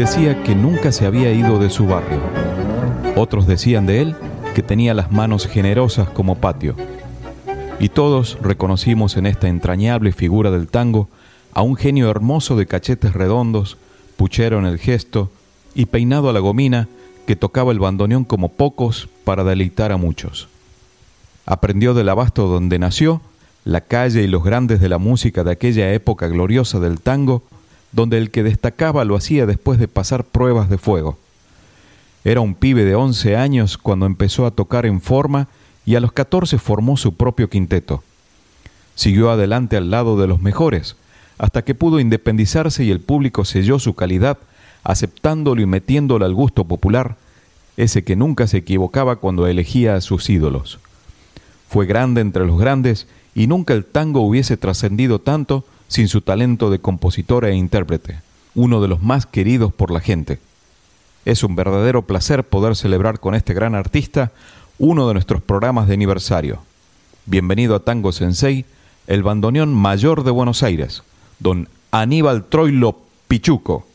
Decía que nunca se había ido de su barrio. Otros decían de él que tenía las manos generosas como patio. Y todos reconocimos en esta entrañable figura del tango a un genio hermoso de cachetes redondos, puchero en el gesto y peinado a la gomina que tocaba el bandoneón como pocos para deleitar a muchos. Aprendió del abasto donde nació, la calle y los grandes de la música de aquella época gloriosa del tango, donde el que destacaba lo hacía después de pasar pruebas de fuego. Era un pibe de 11 años cuando empezó a tocar en forma y a los 14 formó su propio quinteto. Siguió adelante al lado de los mejores, hasta que pudo independizarse y el público selló su calidad, aceptándolo y metiéndolo al gusto popular, ese que nunca se equivocaba cuando elegía a sus ídolos. Fue grande entre los grandes y nunca el tango hubiese trascendido tanto sin su talento de compositor e intérprete, uno de los más queridos por la gente. Es un verdadero placer poder celebrar con este gran artista uno de nuestros programas de aniversario. Bienvenido a Tango Sensei, el bandoneón mayor de Buenos Aires, don Aníbal Troilo Pichuco.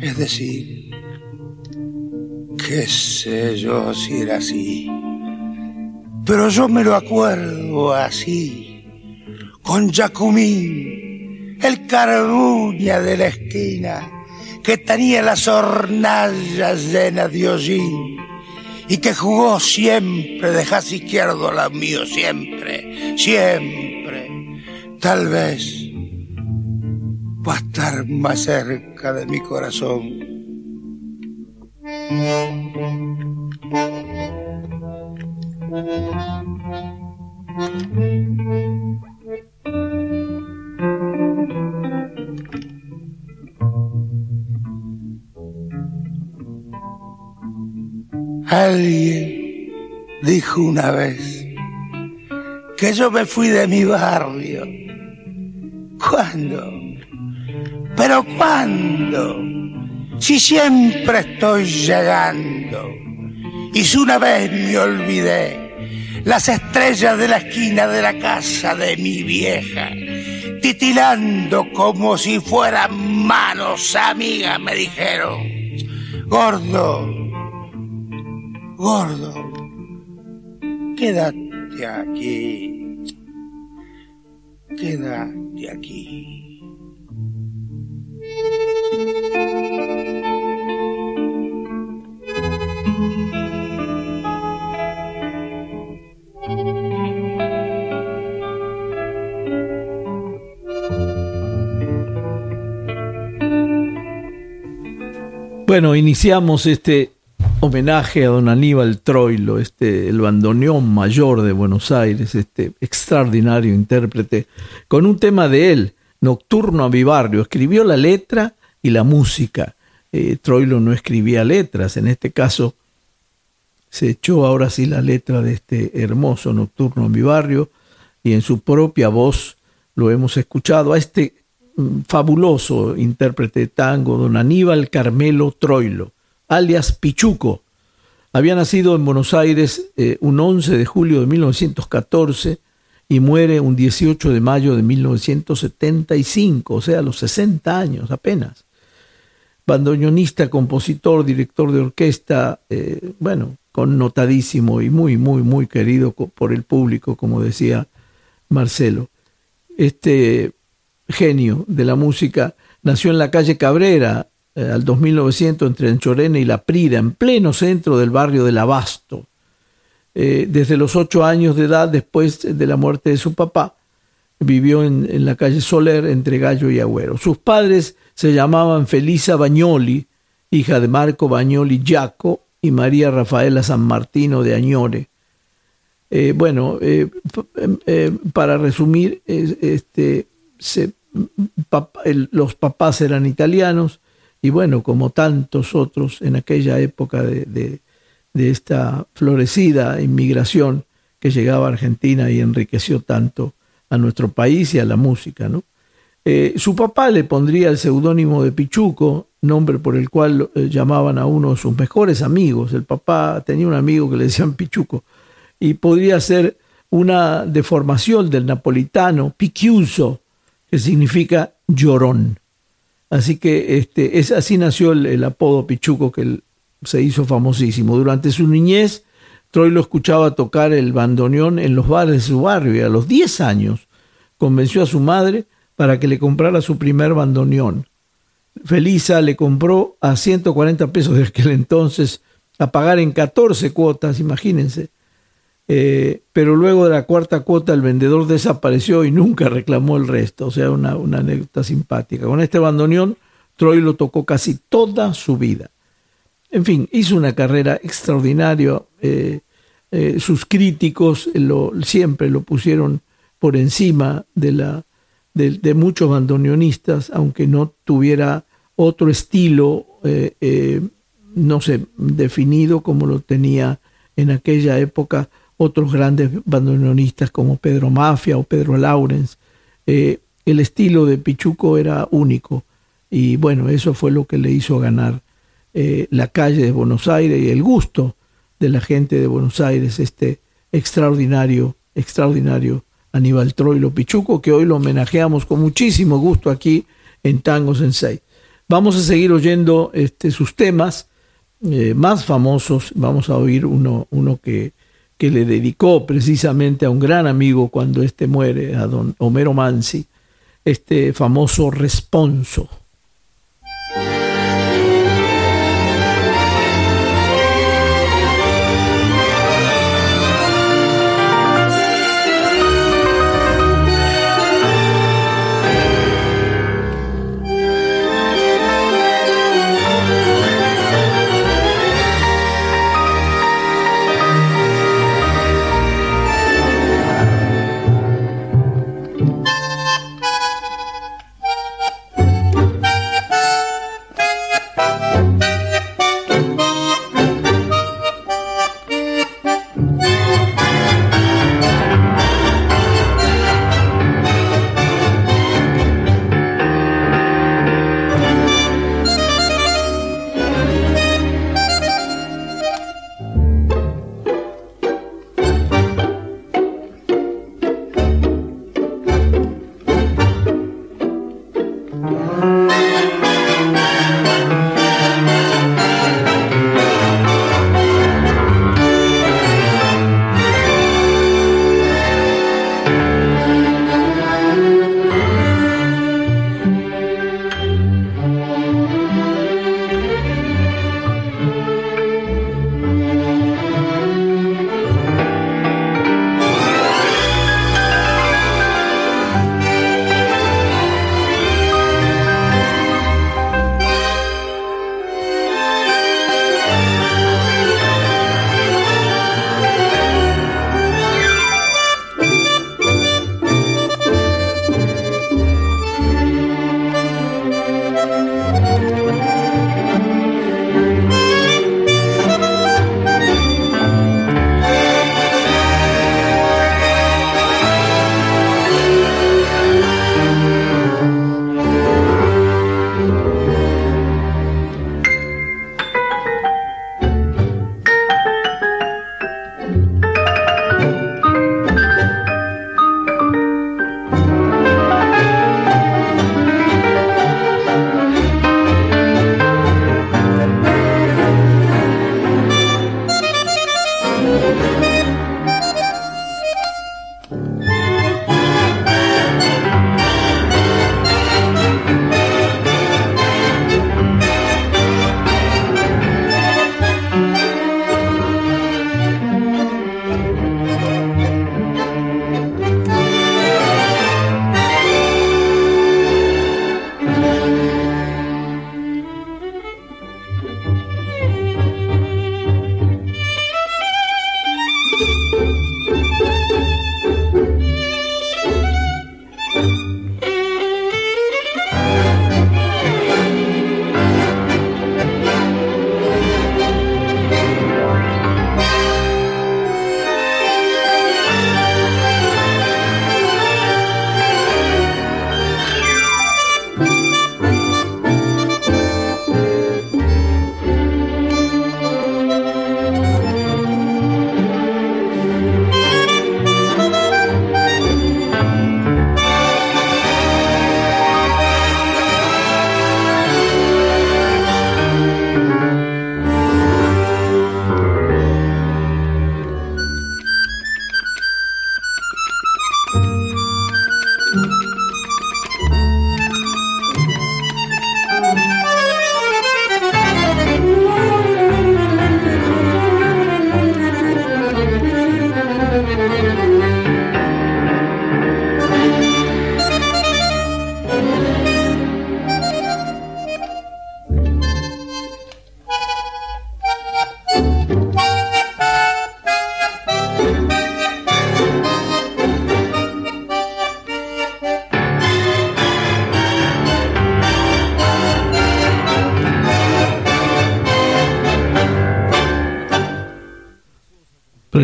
Es decir, qué sé yo si era así, pero yo me lo acuerdo así, con Jacumín, el carbuña de la esquina, que tenía las hornallas llenas de hollín y que jugó siempre de jazz izquierdo a la mío, siempre, siempre. Tal vez va a estar más cerca de mi corazón. Alguien dijo una vez que yo me fui de mi barrio. Si siempre estoy llegando. Y si una vez me olvidé las estrellas de la esquina de la casa de mi vieja, titilando como si fueran manos amigas, me dijeron, gordo, Gordo, quédate aquí. Quédate aquí. Bueno, iniciamos este homenaje a don Aníbal Troilo, este, el bandoneón mayor de Buenos Aires, este extraordinario intérprete, con un tema de él, Nocturno a mi barrio. Escribió la letra y la música. Eh, Troilo no escribía letras, en este caso se echó ahora sí la letra de este hermoso Nocturno a mi barrio y en su propia voz lo hemos escuchado a este fabuloso intérprete de tango, don Aníbal Carmelo Troilo alias Pichuco. Había nacido en Buenos Aires eh, un 11 de julio de 1914 y muere un 18 de mayo de 1975, o sea, a los 60 años apenas. Bandoneonista, compositor, director de orquesta, eh, bueno, connotadísimo y muy, muy, muy querido por el público, como decía Marcelo. Este genio de la música nació en la calle Cabrera, eh, al 2900 entre Anchorena y La Prida, en pleno centro del barrio del Abasto. Eh, desde los ocho años de edad, después de la muerte de su papá, vivió en, la calle Soler entre Gallo y Agüero. Sus padres se llamaban Felisa Bagnoli, hija de Marco Bagnoli Giaco y María Rafaela San Martino de Añore. Eh, bueno, para resumir, este, los papás eran italianos, y bueno, como tantos otros en aquella época de, esta florecida inmigración que llegaba a Argentina y enriqueció tanto a nuestro país y a la música. Eh, su papá le pondría el seudónimo de Pichuco, nombre por el cual eh, llamaban a uno de sus mejores amigos. El papá tenía un amigo que le decían Pichuco, y podría ser una deformación del napolitano Picchiuso, que significa llorón. Así que este, es, así nació el, apodo Pichuco que se hizo famosísimo. Durante su niñez, Troy lo escuchaba tocar el bandoneón en los bares de su barrio y a los 10 años convenció a su madre para que le comprara su primer bandoneón. Felisa le compró a 140 pesos de aquel entonces a pagar en 14 cuotas, imagínense. Eh, pero luego de la cuarta cuota el vendedor desapareció y nunca reclamó el resto, o sea, una, anécdota simpática. Con este bandoneón, Troy lo tocó casi toda su vida. En fin, hizo una carrera extraordinaria. Eh, eh, sus críticos siempre lo pusieron por encima de, la, de, muchos bandoneonistas, aunque no tuviera otro estilo, no sé, definido como lo tenía en aquella época otros grandes bandoneonistas como Pedro Mafia o Pedro Laurens. Eh, el estilo de Pichuco era único y bueno, eso fue lo que le hizo ganar eh, la calle de Buenos Aires y el gusto de la gente de Buenos Aires, este extraordinario, extraordinario Aníbal Troilo Pichuco, que hoy lo homenajeamos con muchísimo gusto aquí en Tango Sensei. Vamos a seguir oyendo este, sus temas eh, más famosos, vamos a oír uno, uno que que le dedicó precisamente a un gran amigo cuando éste muere, a don Homero Mansi, este famoso responso.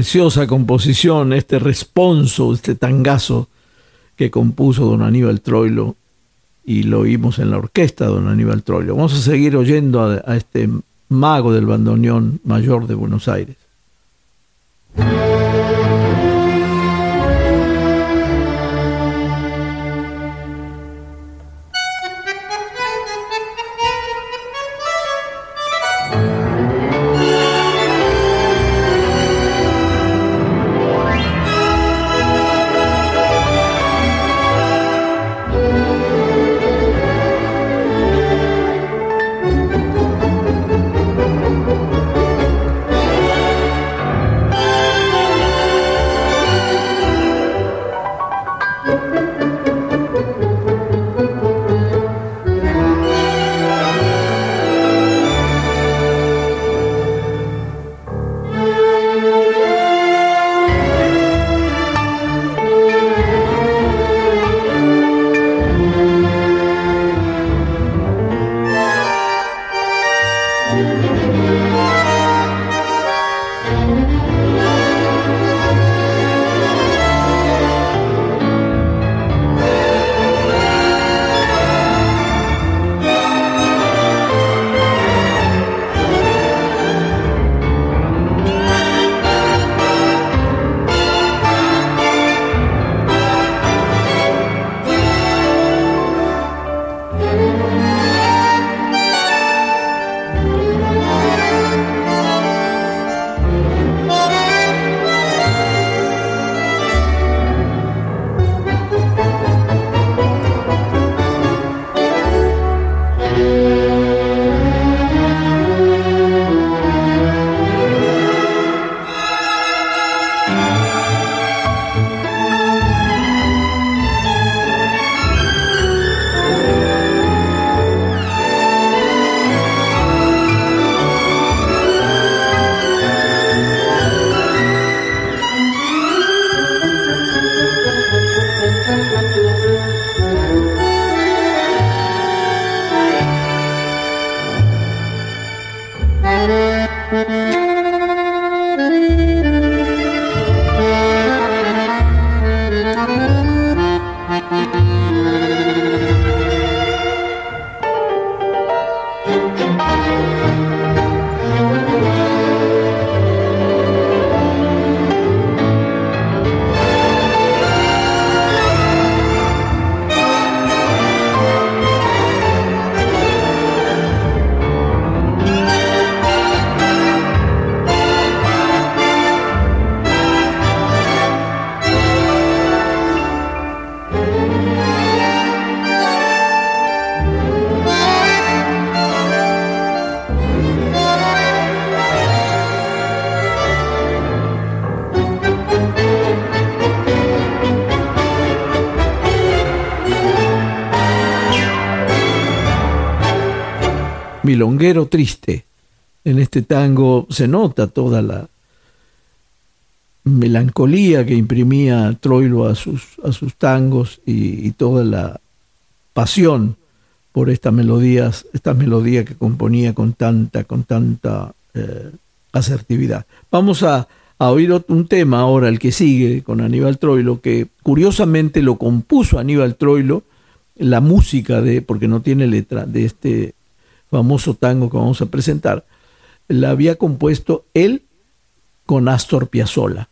Preciosa composición, este responso, este tangazo que compuso don Aníbal Troilo y lo oímos en la orquesta don Aníbal Troilo. Vamos a seguir oyendo a, a este mago del bandoneón mayor de Buenos Aires. Milonguero triste. En este tango se nota toda la melancolía que imprimía Troilo a sus, a sus tangos y, toda la pasión por estas melodías, estas melodías que componía con tanta, con tanta eh, asertividad. Vamos a, a, oír un tema ahora, el que sigue, con Aníbal Troilo, que curiosamente lo compuso Aníbal Troilo, la música de, porque no tiene letra, de este famoso tango que vamos a presentar, la había compuesto él con Astor Piazzolla.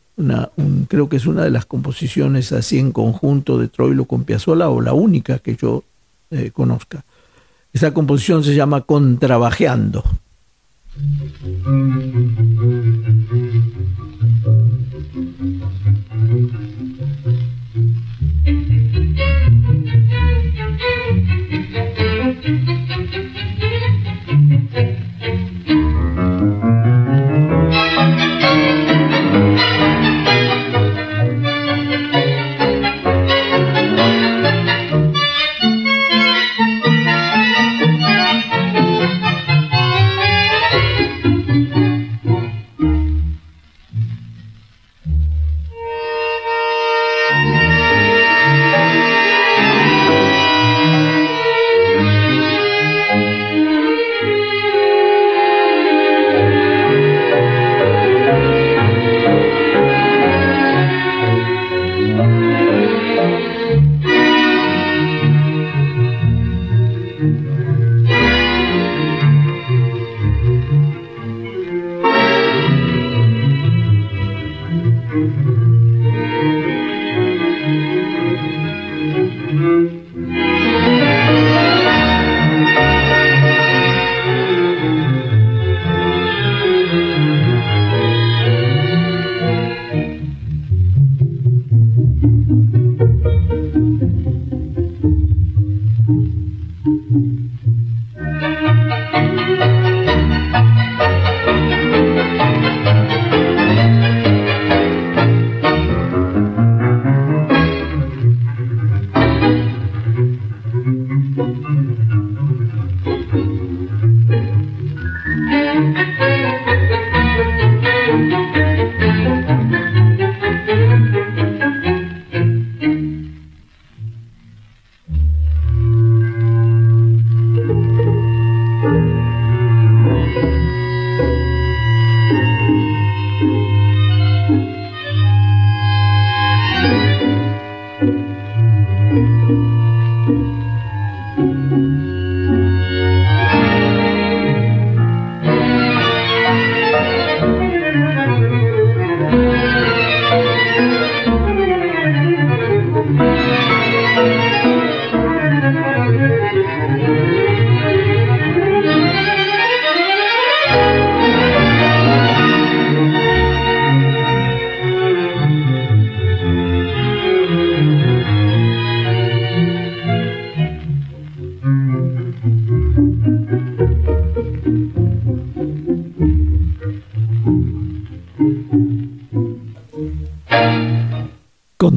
Creo que es una de las composiciones así en conjunto de Troilo con Piazzolla o la única que yo eh, conozca. Esa composición se llama Contrabajeando.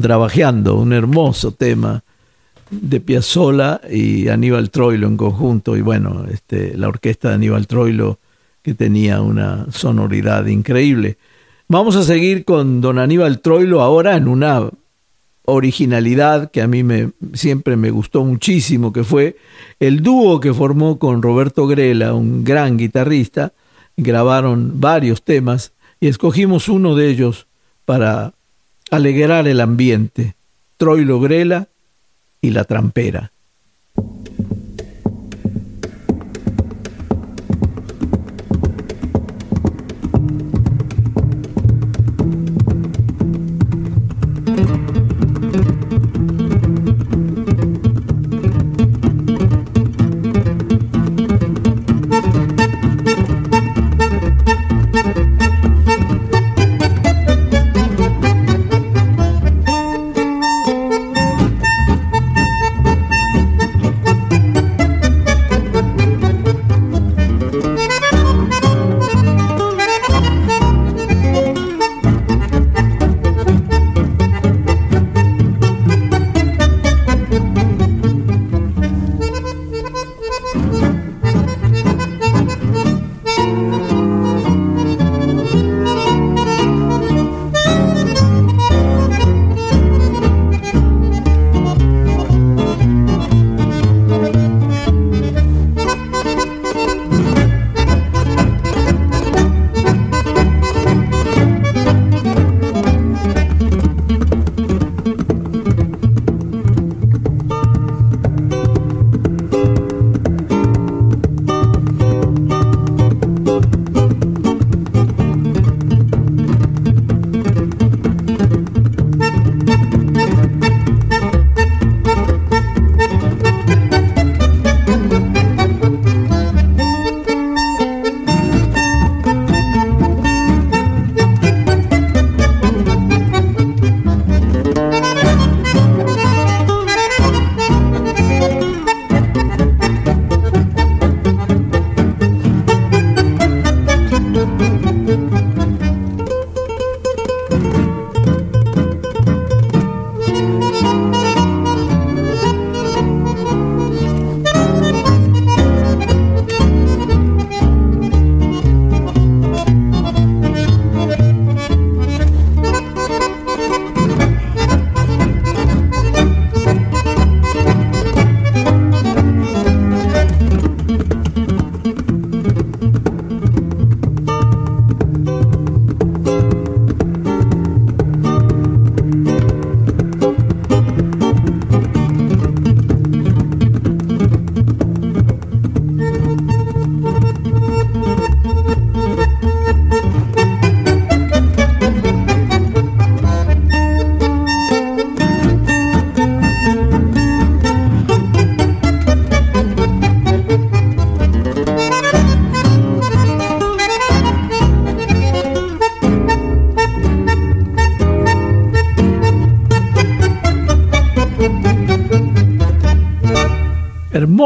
Trabajeando, un hermoso tema de Piazzolla y Aníbal Troilo en conjunto, y bueno, este, la orquesta de Aníbal Troilo que tenía una sonoridad increíble. Vamos a seguir con don Aníbal Troilo ahora en una originalidad que a mí me, siempre me gustó muchísimo, que fue el dúo que formó con Roberto Grela, un gran guitarrista. Grabaron varios temas y escogimos uno de ellos para alegrar el ambiente, Troilo Grela y la trampera.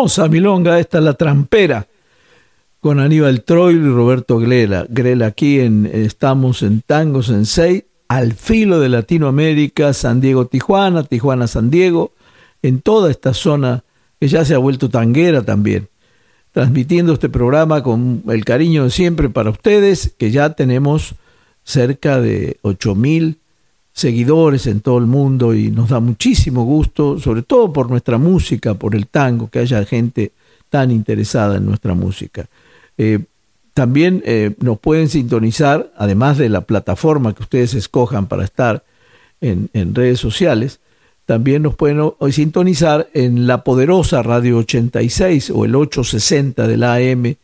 Hermosa milonga, esta la trampera, con Aníbal Troilo y Roberto Grela. Grela aquí en, estamos en Tango Sensei, al filo de Latinoamérica, San Diego, Tijuana, Tijuana, San Diego, en toda esta zona que ya se ha vuelto tanguera también. Transmitiendo este programa con el cariño de siempre para ustedes, que ya tenemos cerca de 8000 seguidores en todo el mundo y nos da muchísimo gusto, sobre todo por nuestra música, por el tango, que haya gente tan interesada en nuestra música. Eh, también eh, nos pueden sintonizar, además de la plataforma que ustedes escojan para estar en, redes sociales, también nos pueden sintonizar en la poderosa Radio 86 o el 860 de la AM.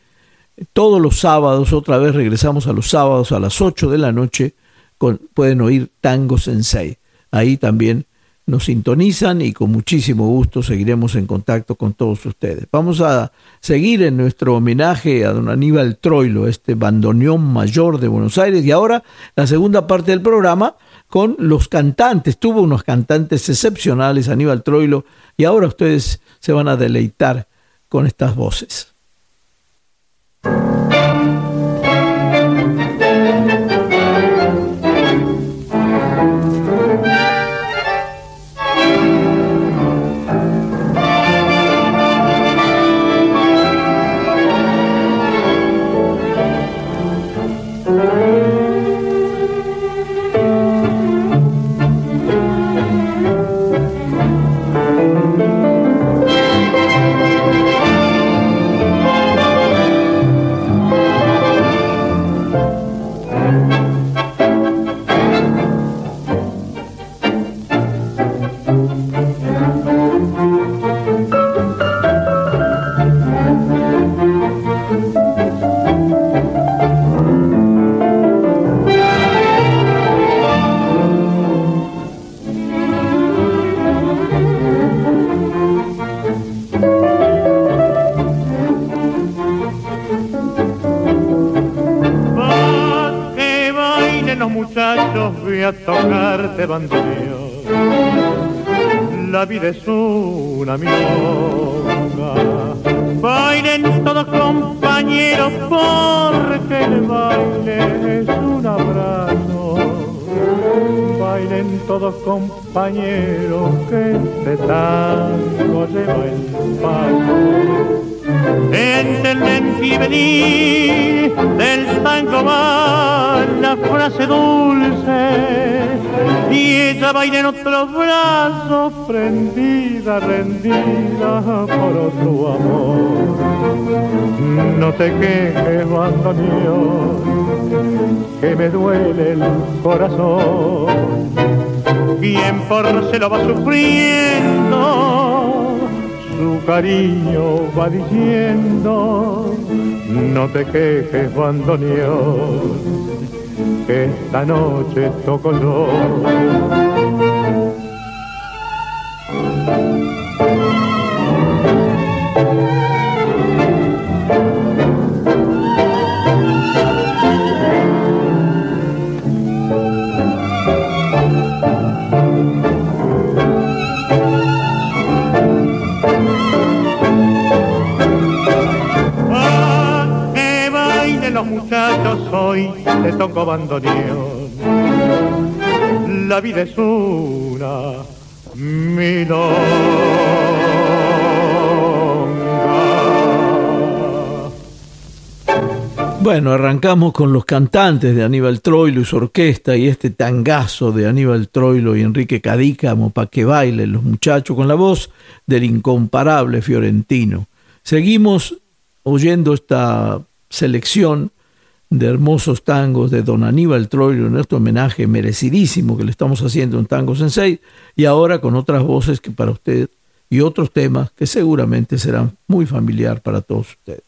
Todos los sábados, otra vez regresamos a los sábados a las 8 de la noche, pueden oír Tango Sensei. Ahí también nos sintonizan y con muchísimo gusto seguiremos en contacto con todos ustedes. Vamos a seguir en nuestro homenaje a don Aníbal Troilo, este bandoneón mayor de Buenos Aires, y ahora la segunda parte del programa con los cantantes. Tuvo unos cantantes excepcionales, Aníbal Troilo, y ahora ustedes se van a deleitar con estas voces. La vida es una milonga. Bailen todos compañeros porque el baile es un abrazo. Bailen todos compañeros que este tango lleva el paso en y venir del tango va la frase dulce y ella baila en otro brazo prendida, rendida por otro amor. No te quejes, bandoneón, que me duele el corazón. Bien por se lo va sufriendo su cariño va diciendo, no te quejes, bandoneón, que esta noche toco yo. Te toco bandoneón. La vida es una milonga. Bueno, arrancamos con los cantantes de Aníbal Troilo y su orquesta y este tangazo de Aníbal Troilo y Enrique Cadícamo para que bailen los muchachos con la voz del incomparable Fiorentino. Seguimos oyendo esta selección de hermosos tangos de don Aníbal Troilo en este homenaje merecidísimo que le estamos haciendo en Tango Sensei y ahora con otras voces que para usted y otros temas que seguramente serán muy familiar para todos ustedes.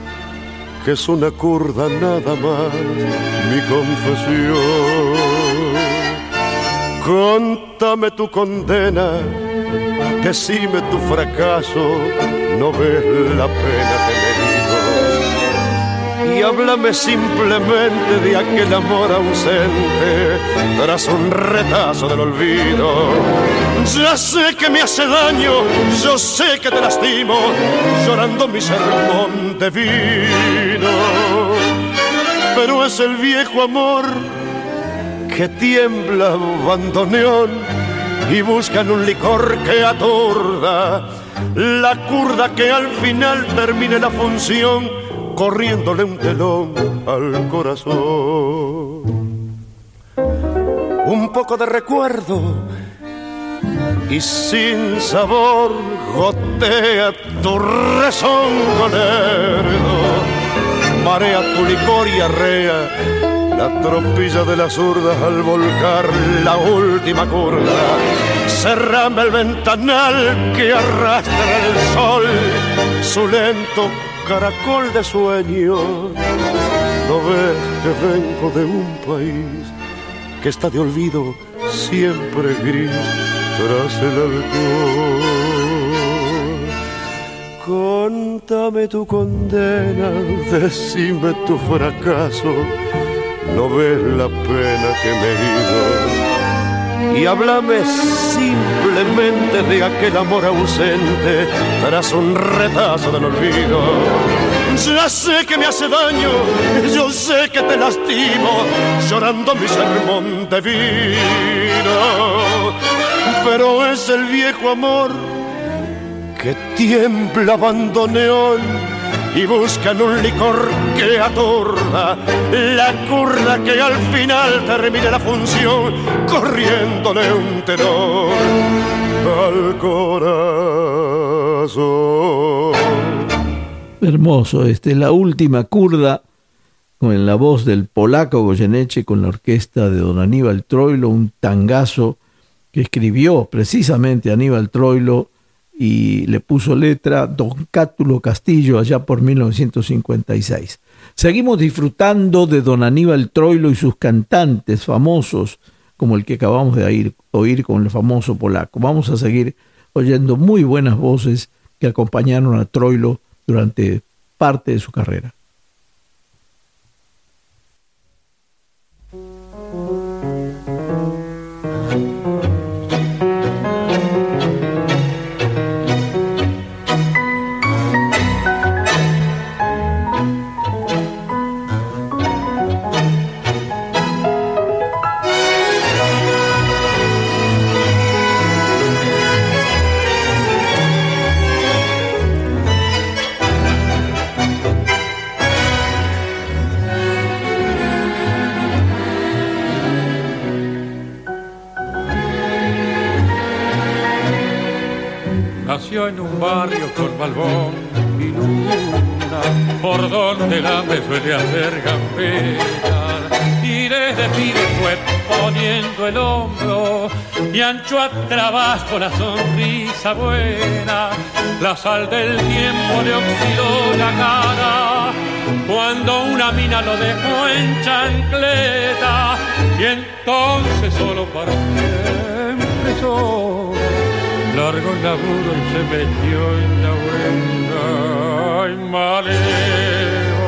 que es una curda nada más mi confesión. Contame tu condena, decime tu fracaso, no ves la pena que me y háblame simplemente de aquel amor ausente tras un retazo del olvido. Ya sé que me hace daño, yo sé que te lastimo, llorando mi sermón de vino. Pero es el viejo amor que tiembla bandoneón y buscan un licor que atorda la curda que al final termine la función corriéndole un telón al corazón. Un poco de recuerdo y sin sabor gotea tu rezongo marea tu licor y arrea la tropilla de las urdas al volcar la última curva. Cerrame el ventanal que arrastra el sol, su lento caracol de sueño. No ves que vengo de un país que está de olvido siempre gris tras el alcohol. Contame tu condena, decime tu fracaso. No ves la pena que me he ido y háblame simplemente de aquel amor ausente tras un retazo del olvido. Ya sé que me hace daño, yo sé que te lastimo, llorando mi sermón de vino. Pero es el viejo amor que tiembla bandoneón y buscan un licor que atorda la curda que al final termine la función corriéndole un tenor al corazón. Hermoso, este, la última curda con la voz del polaco Goyeneche con la orquesta de don Aníbal Troilo, un tangazo que escribió precisamente Aníbal Troilo y le puso letra Don Cátulo Castillo allá por 1956. Seguimos disfrutando de Don Aníbal Troilo y sus cantantes famosos, como el que acabamos de oír, con el famoso polaco. Vamos a seguir oyendo muy buenas voces que acompañaron a Troilo durante parte de su carrera. En un barrio con balbón y luna, por donde la me suele hacer gambeta. Y desde pibe fue poniendo el hombro y ancho a trabajo la sonrisa buena. La sal del tiempo le oxidó la cara cuando una mina lo dejó en chancleta y entonces solo para siempre solo largo laburo y se metió en la huelga. Ay, malevo,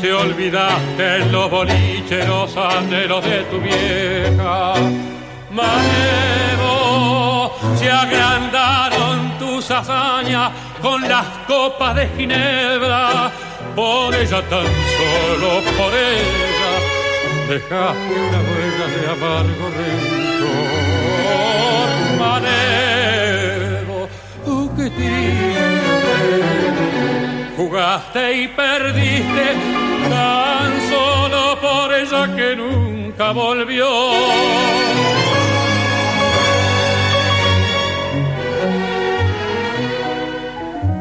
te olvidaste en los boliches los anhelos de tu vieja. Malevo, se agrandaron tus hazañas con las copas de Ginebra. Por ella tan solo, por ella, dejaste una huella de amargo rencor Jugaste y perdiste tan solo por ella que nunca volvió.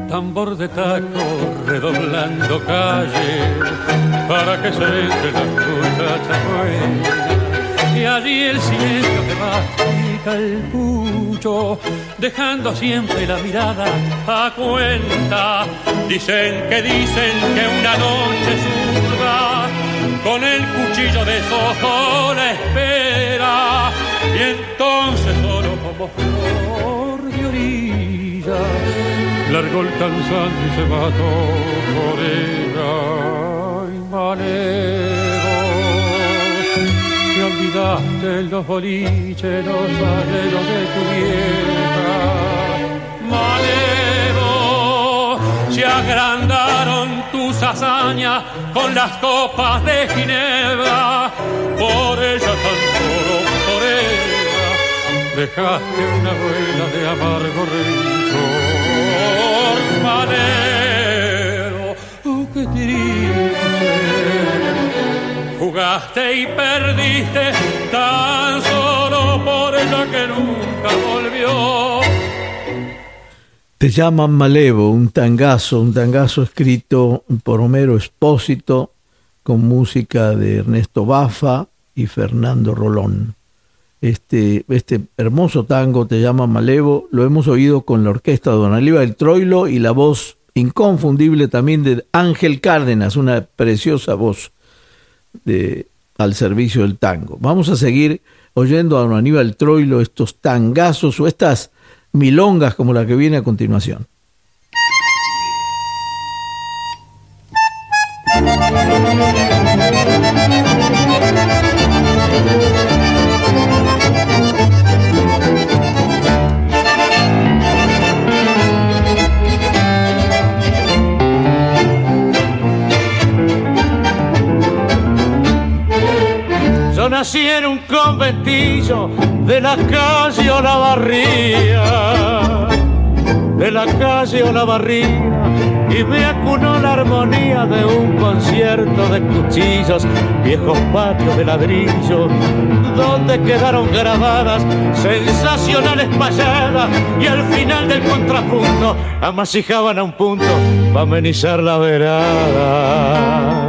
Tambor de taco redoblando calle para que se entre la muchacha buena y allí el silencio que mastica el pucho, dejando siempre la mirada a cuenta. Dicen que dicen que una noche zurda con el cuchillo de sojo la espera y entonces solo como flor de orilla largó el cansancio y se mató por ella y manejo te olvidaste los boliches los arreglos de tu vieja Malevo se agrandaron tus hazañas con las copas de Ginebra. Por ella tan solo por ella dejaste una huella de amargo rencor. Madero, oh, qué triste. Jugaste y perdiste tan solo por ella que nunca volvió. Te llaman Malevo, un tangazo, un tangazo escrito por Homero Espósito con música de Ernesto Bafa y Fernando Rolón. Este, este hermoso tango te llama Malevo, lo hemos oído con la orquesta de Don Aníbal Troilo y la voz inconfundible también de Ángel Cárdenas, una preciosa voz de, al servicio del tango. Vamos a seguir oyendo a Don Aníbal Troilo estos tangazos o estas milongas como la que viene a continuación. Conventillo de la calle o la barría, de la calle o la barría, y me acunó la armonía de un concierto de cuchillos, viejos patios de ladrillo, donde quedaron grabadas sensacionales payadas y al final del contrapunto amasijaban a un punto para amenizar la verada.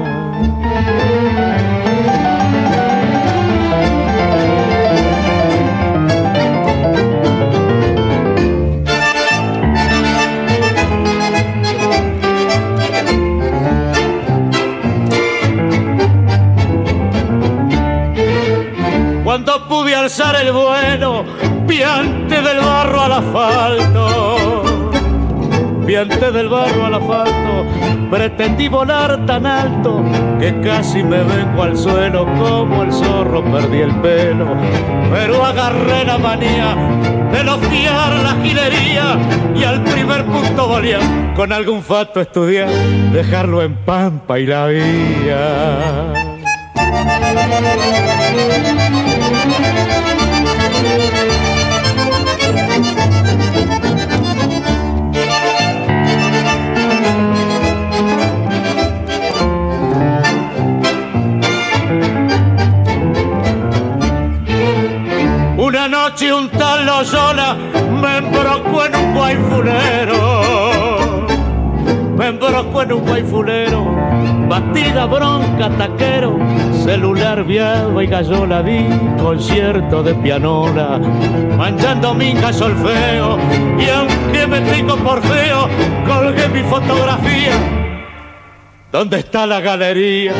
Al asfalto, pretendí volar tan alto que casi me vengo al suelo como el zorro perdí el pelo. Pero agarré la manía de no fiar la gilería y al primer punto volía con algún fato estudiar, dejarlo en pampa y la vía. Loyola me embrocó en un guayfulero me embrocó en un guayfulero, batida bronca taquero, celular viado y gallola vi, concierto de pianola, manchando mi solfeo, y aunque me pico por feo, colgué mi fotografía. ¿Dónde está la galería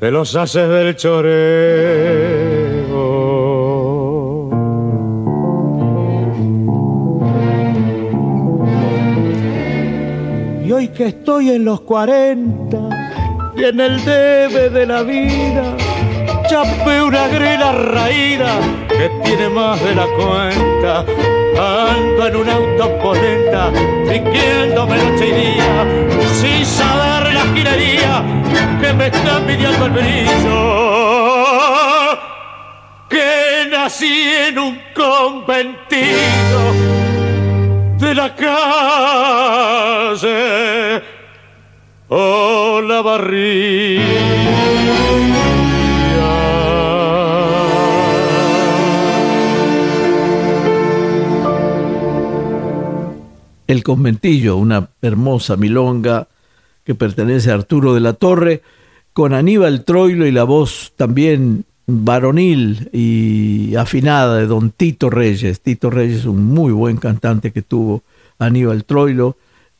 de los haces del choreo? Que estoy en los 40 y en el debe de la vida, chapé una grela raída que tiene más de la cuenta. Ando en un auto polenta, piquiéndome noche y día, sin saber la gilería que me está pidiendo el brillo. Que nací en un conventido de la calle o la barriga. El Conventillo, una hermosa milonga que pertenece a Arturo de la Torre, con Aníbal Troilo y la voz también varonil y afinada de don Tito Reyes. Tito Reyes, un muy buen cantante que tuvo Aníbal Troilo,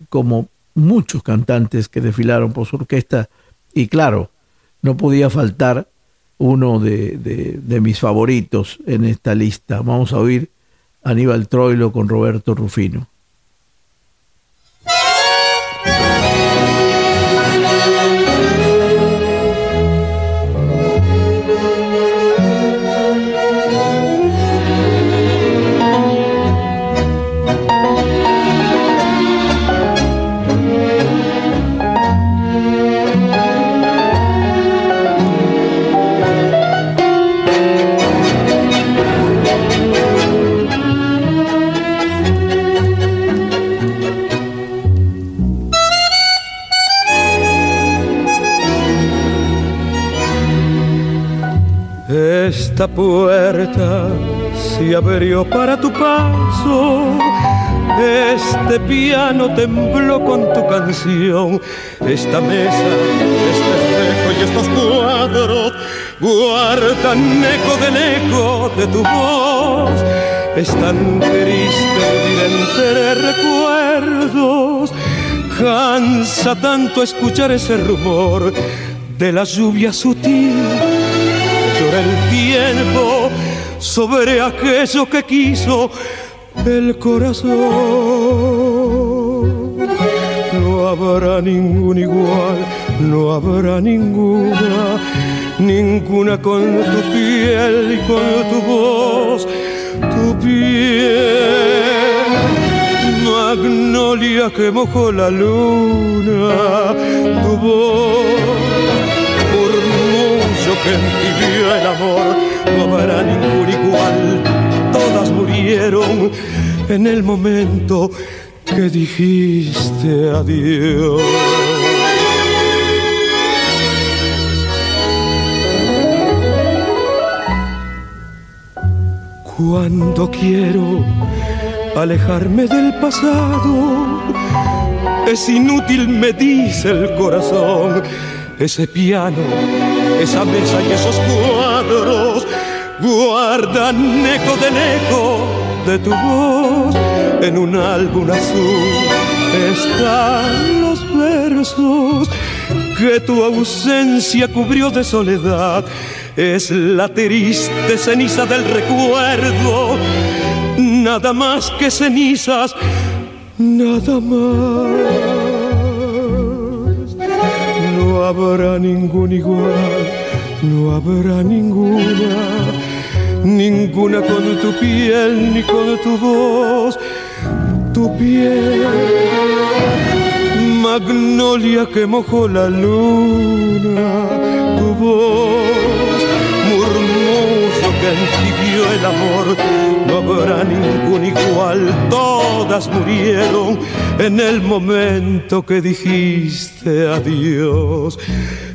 como muchos cantantes que desfilaron por su orquesta. Y claro, no podía faltar uno de, de mis favoritos en esta lista. Vamos a oír Aníbal Troilo con Roberto Rufino. Esta puerta se abrió para tu paso. Este piano tembló con tu canción. Esta mesa, este espejo y estos cuadros guardan eco del eco de tu voz. Es tan triste entre recuerdos. Cansa tanto escuchar ese rumor de la lluvia sutil el tiempo sobre aquello que quiso el corazón. No habrá ningún igual, no habrá ninguna, ninguna con tu piel y con tu voz, tu piel. Magnolia que mojó la luna, tu voz vivió el amor, no habrá ningún igual, todas murieron en el momento que dijiste adiós. Cuando quiero alejarme del pasado, es inútil, me dice el corazón, ese piano esa mesa y esos cuadros guardan eco del eco de tu voz. En un álbum azul están los versos que tu ausencia cubrió de soledad. Es la triste ceniza del recuerdo, nada más que cenizas, nada más habrá ningún igual, no habrá ninguna, ninguna con tu piel ni con tu voz, tu piel, magnolia que mojó la luna, tu voz, murmullo que el amor, no habrá ningún igual, todas murieron en el momento que dijiste adiós,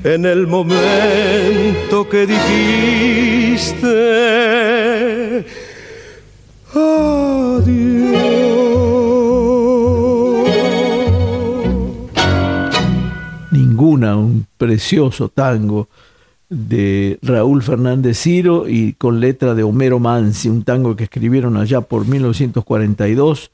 en el momento que dijiste adiós. Ninguna, un precioso tango de Raúl Fernández Ciro y con letra de Homero Mansi, un tango que escribieron allá por 1942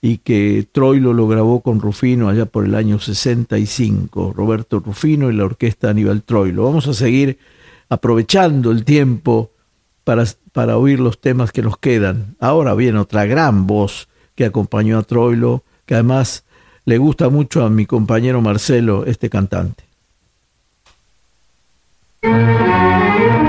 y que Troilo lo grabó con Rufino allá por el año 65, Roberto Rufino y la orquesta Aníbal Troilo. Vamos a seguir aprovechando el tiempo para, para oír los temas que nos quedan. Ahora viene otra gran voz que acompañó a Troilo, que además le gusta mucho a mi compañero Marcelo, este cantante. Que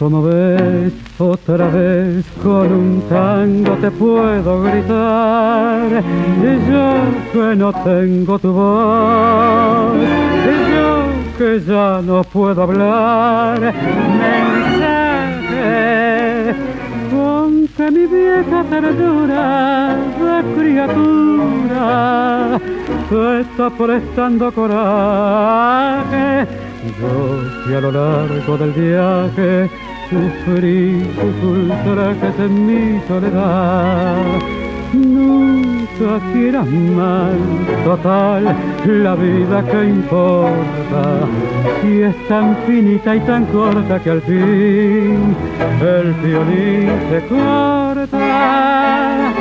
estoy como ves, otra vez con un tango te puedo gritar. Y yo que no tengo tu voz, y yo que ya no puedo hablar. Mensaje con que mi vieja ternura de criatura te está prestando coraje yo que a lo largo del viaje sufrí tus ultrajes en mi soledad. Nunca quieras mal, total, la vida que importa, si es tan finita y tan corta que al fin el violín se corta.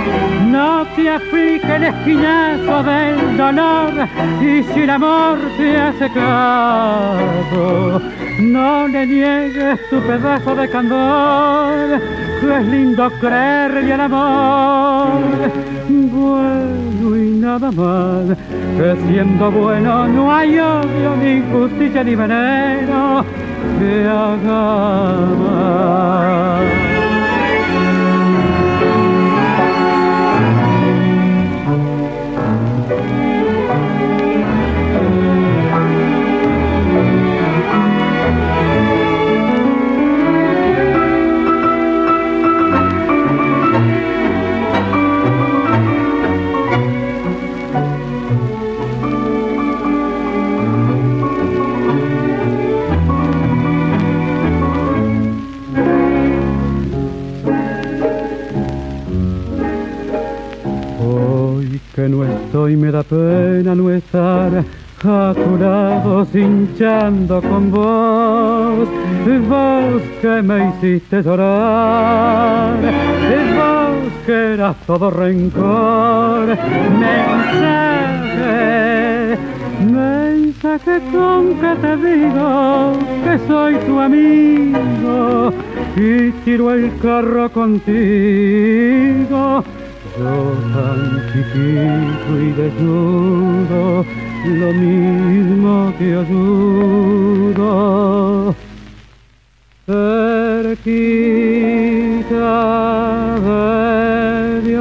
No te aplique el esquinazo del dolor y si el amor te hace caso, no le niegues tu pedazo de candor, que es lindo creerle al amor. Bueno y nada más, que siendo bueno no hay odio, ni justicia, ni veneno que haga mal. Estoy me da pena no estar a tu lado hinchando con vos, vos que me hiciste llorar, vos que eras todo rencor, mensaje, mensaje con que te digo que soy tu amigo y tiro el carro contigo yo tan chiquito y desnudo, lo mismo que ayudo. Cerquita de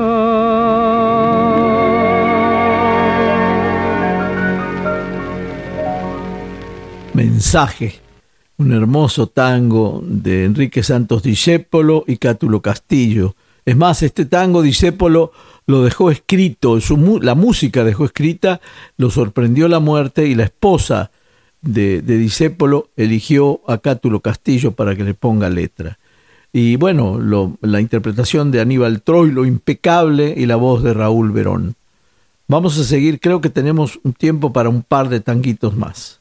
Mensaje, un hermoso tango de Enrique Santos Discépolo y Cátulo Castillo es más, este tango Disépolo lo dejó escrito, la música dejó escrita, lo sorprendió la muerte y la esposa de, de eligió a Cátulo Castillo para que le ponga letra. Y bueno, la interpretación de Aníbal Troilo, impecable, y la voz de Raúl Verón. Vamos a seguir, creo que tenemos un tiempo para un par de tanguitos más.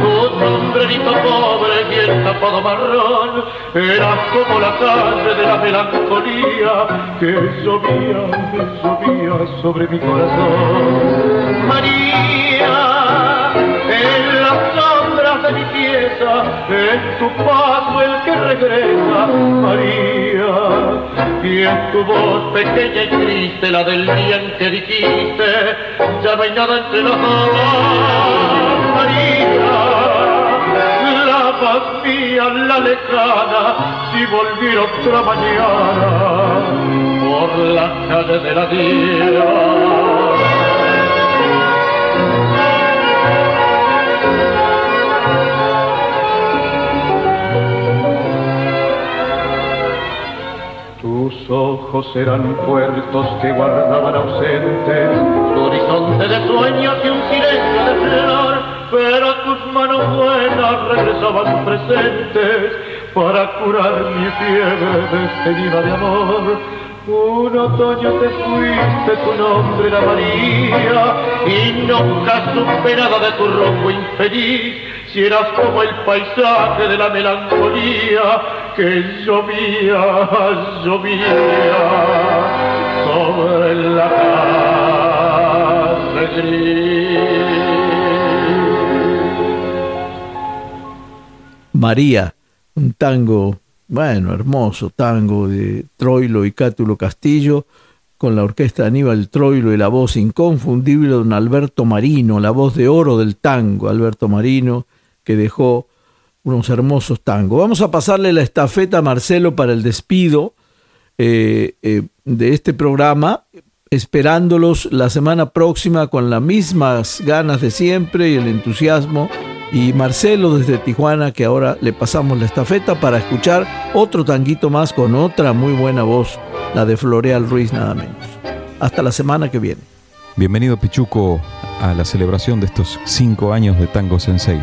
tu sombrerito pobre y el tapado marrón, era como la calle de la melancolía que llovía, que llovía sobre mi corazón. María, en las sombras de mi pieza, en tu paso el que regresa, María. Y en tu voz pequeña y triste, la del día que dijiste, ya no hay nada entre los dos, Mía, la lejana, si volviera otra mañana, por la calle de la día. Tus ojos eran puertos que guardaban ausentes su horizonte de sueños y un silencio de flor, pero manos buenas regresaban presentes para curar mi fiebre despedida de amor. Un otoño te fuiste, tu nombre era María, y nunca supe nada de tu rumbo infeliz, si eras como el paisaje de la melancolía que llovía, llovía sobre la casa gris. María, un tango bueno, hermoso tango de Troilo y Cátulo Castillo, con la orquesta de Aníbal Troilo y la voz inconfundible de don Alberto Marino, la voz de oro del tango, Alberto Marino, que dejó unos hermosos tangos. Vamos a pasarle la estafeta a Marcelo para el despido eh, eh, de este programa, esperándolos la semana próxima con las mismas ganas de siempre y el entusiasmo y Marcelo desde Tijuana, que ahora le pasamos la estafeta para escuchar otro tanguito más con otra muy buena voz, la de Floreal Ruiz nada menos. Hasta la semana que viene. Bienvenido Pichuco a la celebración de estos cinco años de Tango Sensei.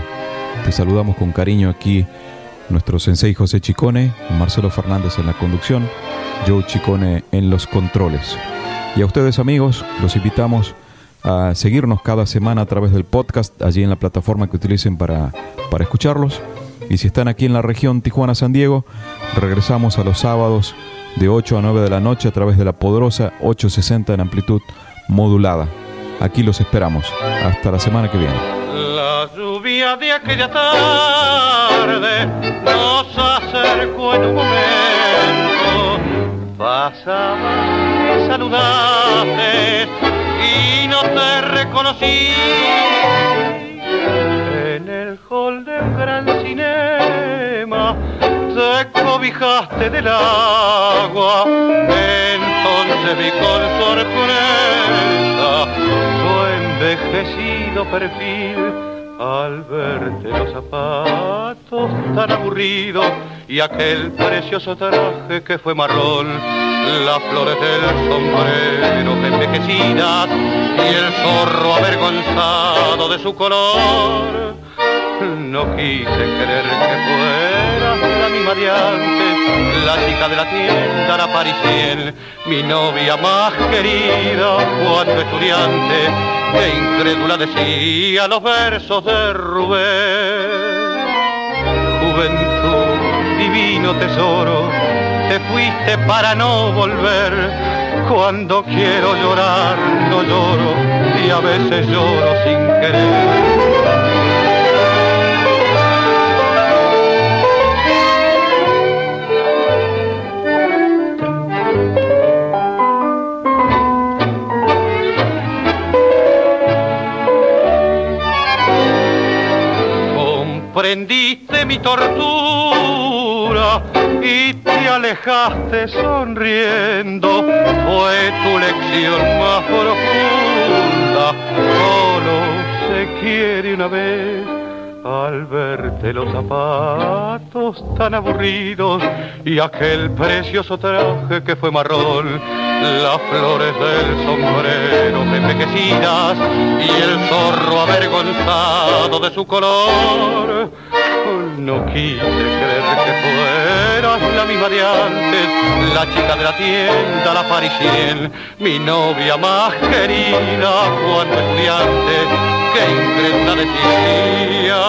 Te saludamos con cariño aquí nuestro sensei José Chicone, Marcelo Fernández en la conducción, Joe Chicone en los controles. Y a ustedes amigos, los invitamos a seguirnos cada semana a través del podcast, allí en la plataforma que utilicen para, para escucharlos. Y si están aquí en la región Tijuana-San Diego, regresamos a los sábados de 8 a 9 de la noche a través de la poderosa 860 en amplitud modulada. Aquí los esperamos. Hasta la semana que viene. La lluvia de aquella tarde nos acercó en un momento. Y saludaste y no te reconocí. En el hall de un gran cinema te cobijaste del agua, entonces vi con sorpresa tu envejecido perfil al verte los zapatos tan aburridos y aquel precioso traje que fue marrón, las flores del sombrero envejecidas y el zorro avergonzado de su color. No quise creer que fuera la misma de la chica de la tienda, la parisien, mi novia más querida cuando estudiante, que incrédula decía los versos de Rubén. Juventud, divino tesoro, te fuiste para no volver. Cuando quiero llorar, no lloro y a veces lloro sin querer. Comprendiste mi tortura y te alejaste sonriendo. Fue tu lección más profunda. Solo se quiere una vez al verte los zapatos tan aburridos y aquel precioso traje que fue marrón, las flores del sombrero envejecidas y el zorro avergonzado de su color. No quise creer que fueras la misma de antes, la chica de la tienda, la parisien, mi novia más querida cuando estudiante, que incrédula decía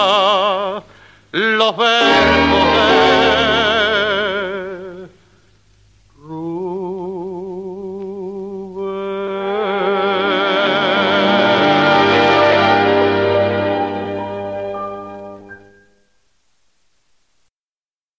los verbos de